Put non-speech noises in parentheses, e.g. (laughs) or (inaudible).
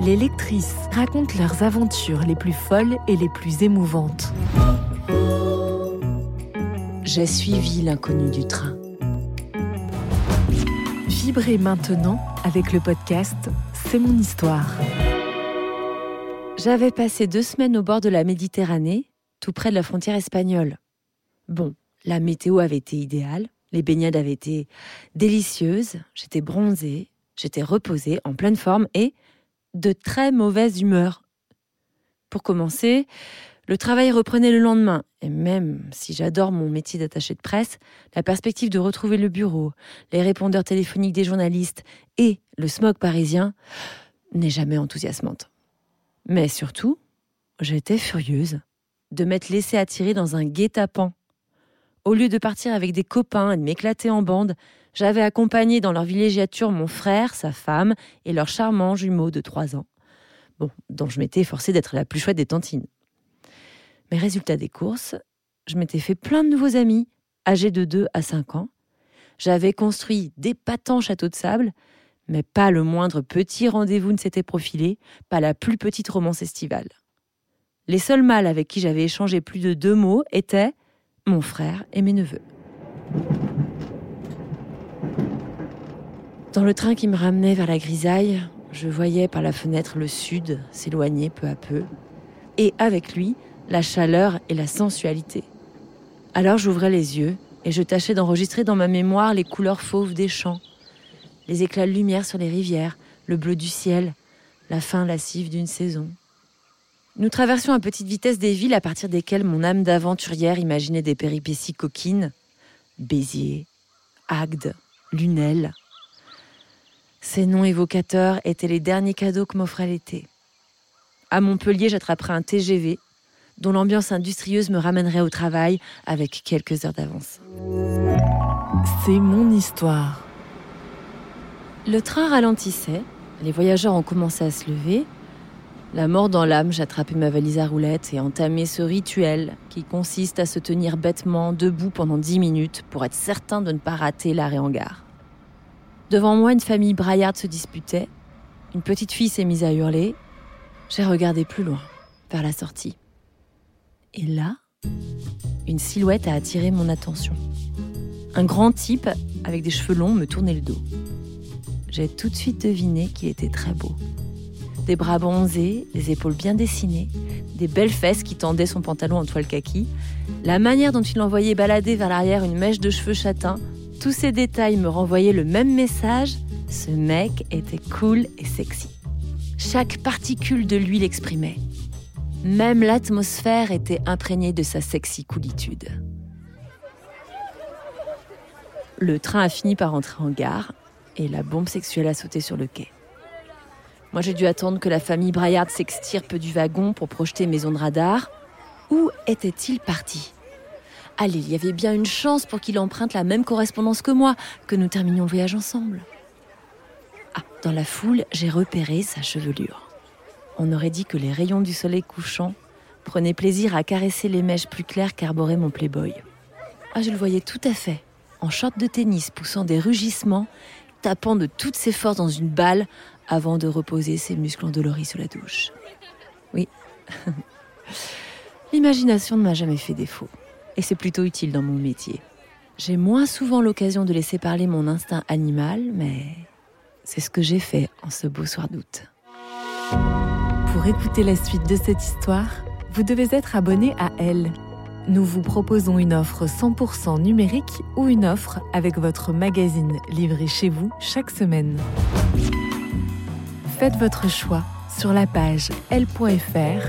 Les lectrices racontent leurs aventures les plus folles et les plus émouvantes. J'ai suivi l'inconnu du train. Vibrez maintenant avec le podcast C'est mon histoire. J'avais passé deux semaines au bord de la Méditerranée, tout près de la frontière espagnole. Bon, la météo avait été idéale, les baignades avaient été délicieuses, j'étais bronzée, j'étais reposée, en pleine forme et de très mauvaise humeur. Pour commencer, le travail reprenait le lendemain, et même si j'adore mon métier d'attaché de presse, la perspective de retrouver le bureau, les répondeurs téléphoniques des journalistes et le smog parisien n'est jamais enthousiasmante. Mais surtout, j'étais furieuse de m'être laissée attirer dans un guet-apens. Au lieu de partir avec des copains et de m'éclater en bande, j'avais accompagné dans leur villégiature mon frère, sa femme et leur charmant jumeau de trois ans, dont je m'étais forcée d'être la plus chouette des tantines. Mais résultat des courses, je m'étais fait plein de nouveaux amis, âgés de 2 à 5 ans. J'avais construit d'épatants châteaux de sable, mais pas le moindre petit rendez-vous ne s'était profilé, pas la plus petite romance estivale. Les seuls mâles avec qui j'avais échangé plus de deux mots étaient mon frère et mes neveux. Dans le train qui me ramenait vers la grisaille, je voyais par la fenêtre le sud s'éloigner peu à peu, et avec lui, la chaleur et la sensualité. Alors j'ouvrais les yeux et je tâchais d'enregistrer dans ma mémoire les couleurs fauves des champs, les éclats de lumière sur les rivières, le bleu du ciel, la fin lascive d'une saison. Nous traversions à petite vitesse des villes à partir desquelles mon âme d'aventurière imaginait des péripéties coquines. Béziers, Agde, Lunel. Ces noms évocateurs étaient les derniers cadeaux que m'offrait l'été. À Montpellier, j'attraperais un TGV dont l'ambiance industrieuse me ramènerait au travail avec quelques heures d'avance. C'est mon histoire. Le train ralentissait, les voyageurs ont commencé à se lever. La mort dans l'âme, j'attrapais ma valise à roulettes et entamais ce rituel qui consiste à se tenir bêtement debout pendant dix minutes pour être certain de ne pas rater l'arrêt en gare. Devant moi, une famille braillarde se disputait. Une petite fille s'est mise à hurler. J'ai regardé plus loin, vers la sortie. Et là, une silhouette a attiré mon attention. Un grand type avec des cheveux longs me tournait le dos. J'ai tout de suite deviné qu'il était très beau. Des bras bronzés, des épaules bien dessinées, des belles fesses qui tendaient son pantalon en toile kaki, la manière dont il envoyait balader vers l'arrière une mèche de cheveux châtains, tous ces détails me renvoyaient le même message ce mec était cool et sexy. Chaque particule de lui l'exprimait. Même l'atmosphère était imprégnée de sa sexy coolitude. Le train a fini par entrer en gare et la bombe sexuelle a sauté sur le quai. Moi, j'ai dû attendre que la famille Braillard s'extirpe du wagon pour projeter mes ondes radar. Où était-il parti? Allez, il y avait bien une chance pour qu'il emprunte la même correspondance que moi, que nous terminions le voyage ensemble. Ah, dans la foule, j'ai repéré sa chevelure. On aurait dit que les rayons du soleil couchant prenaient plaisir à caresser les mèches plus claires qu'arborait mon playboy. Ah, je le voyais tout à fait, en short de tennis, poussant des rugissements, tapant de toutes ses forces dans une balle avant de reposer ses muscles endoloris sous la douche. Oui. (laughs) L'imagination ne m'a jamais fait défaut, et c'est plutôt utile dans mon métier. J'ai moins souvent l'occasion de laisser parler mon instinct animal, mais c'est ce que j'ai fait en ce beau soir d'août. Pour écouter la suite de cette histoire, vous devez être abonné à Elle nous vous proposons une offre 100% numérique ou une offre avec votre magazine livré chez vous chaque semaine. Faites votre choix sur la page l.fr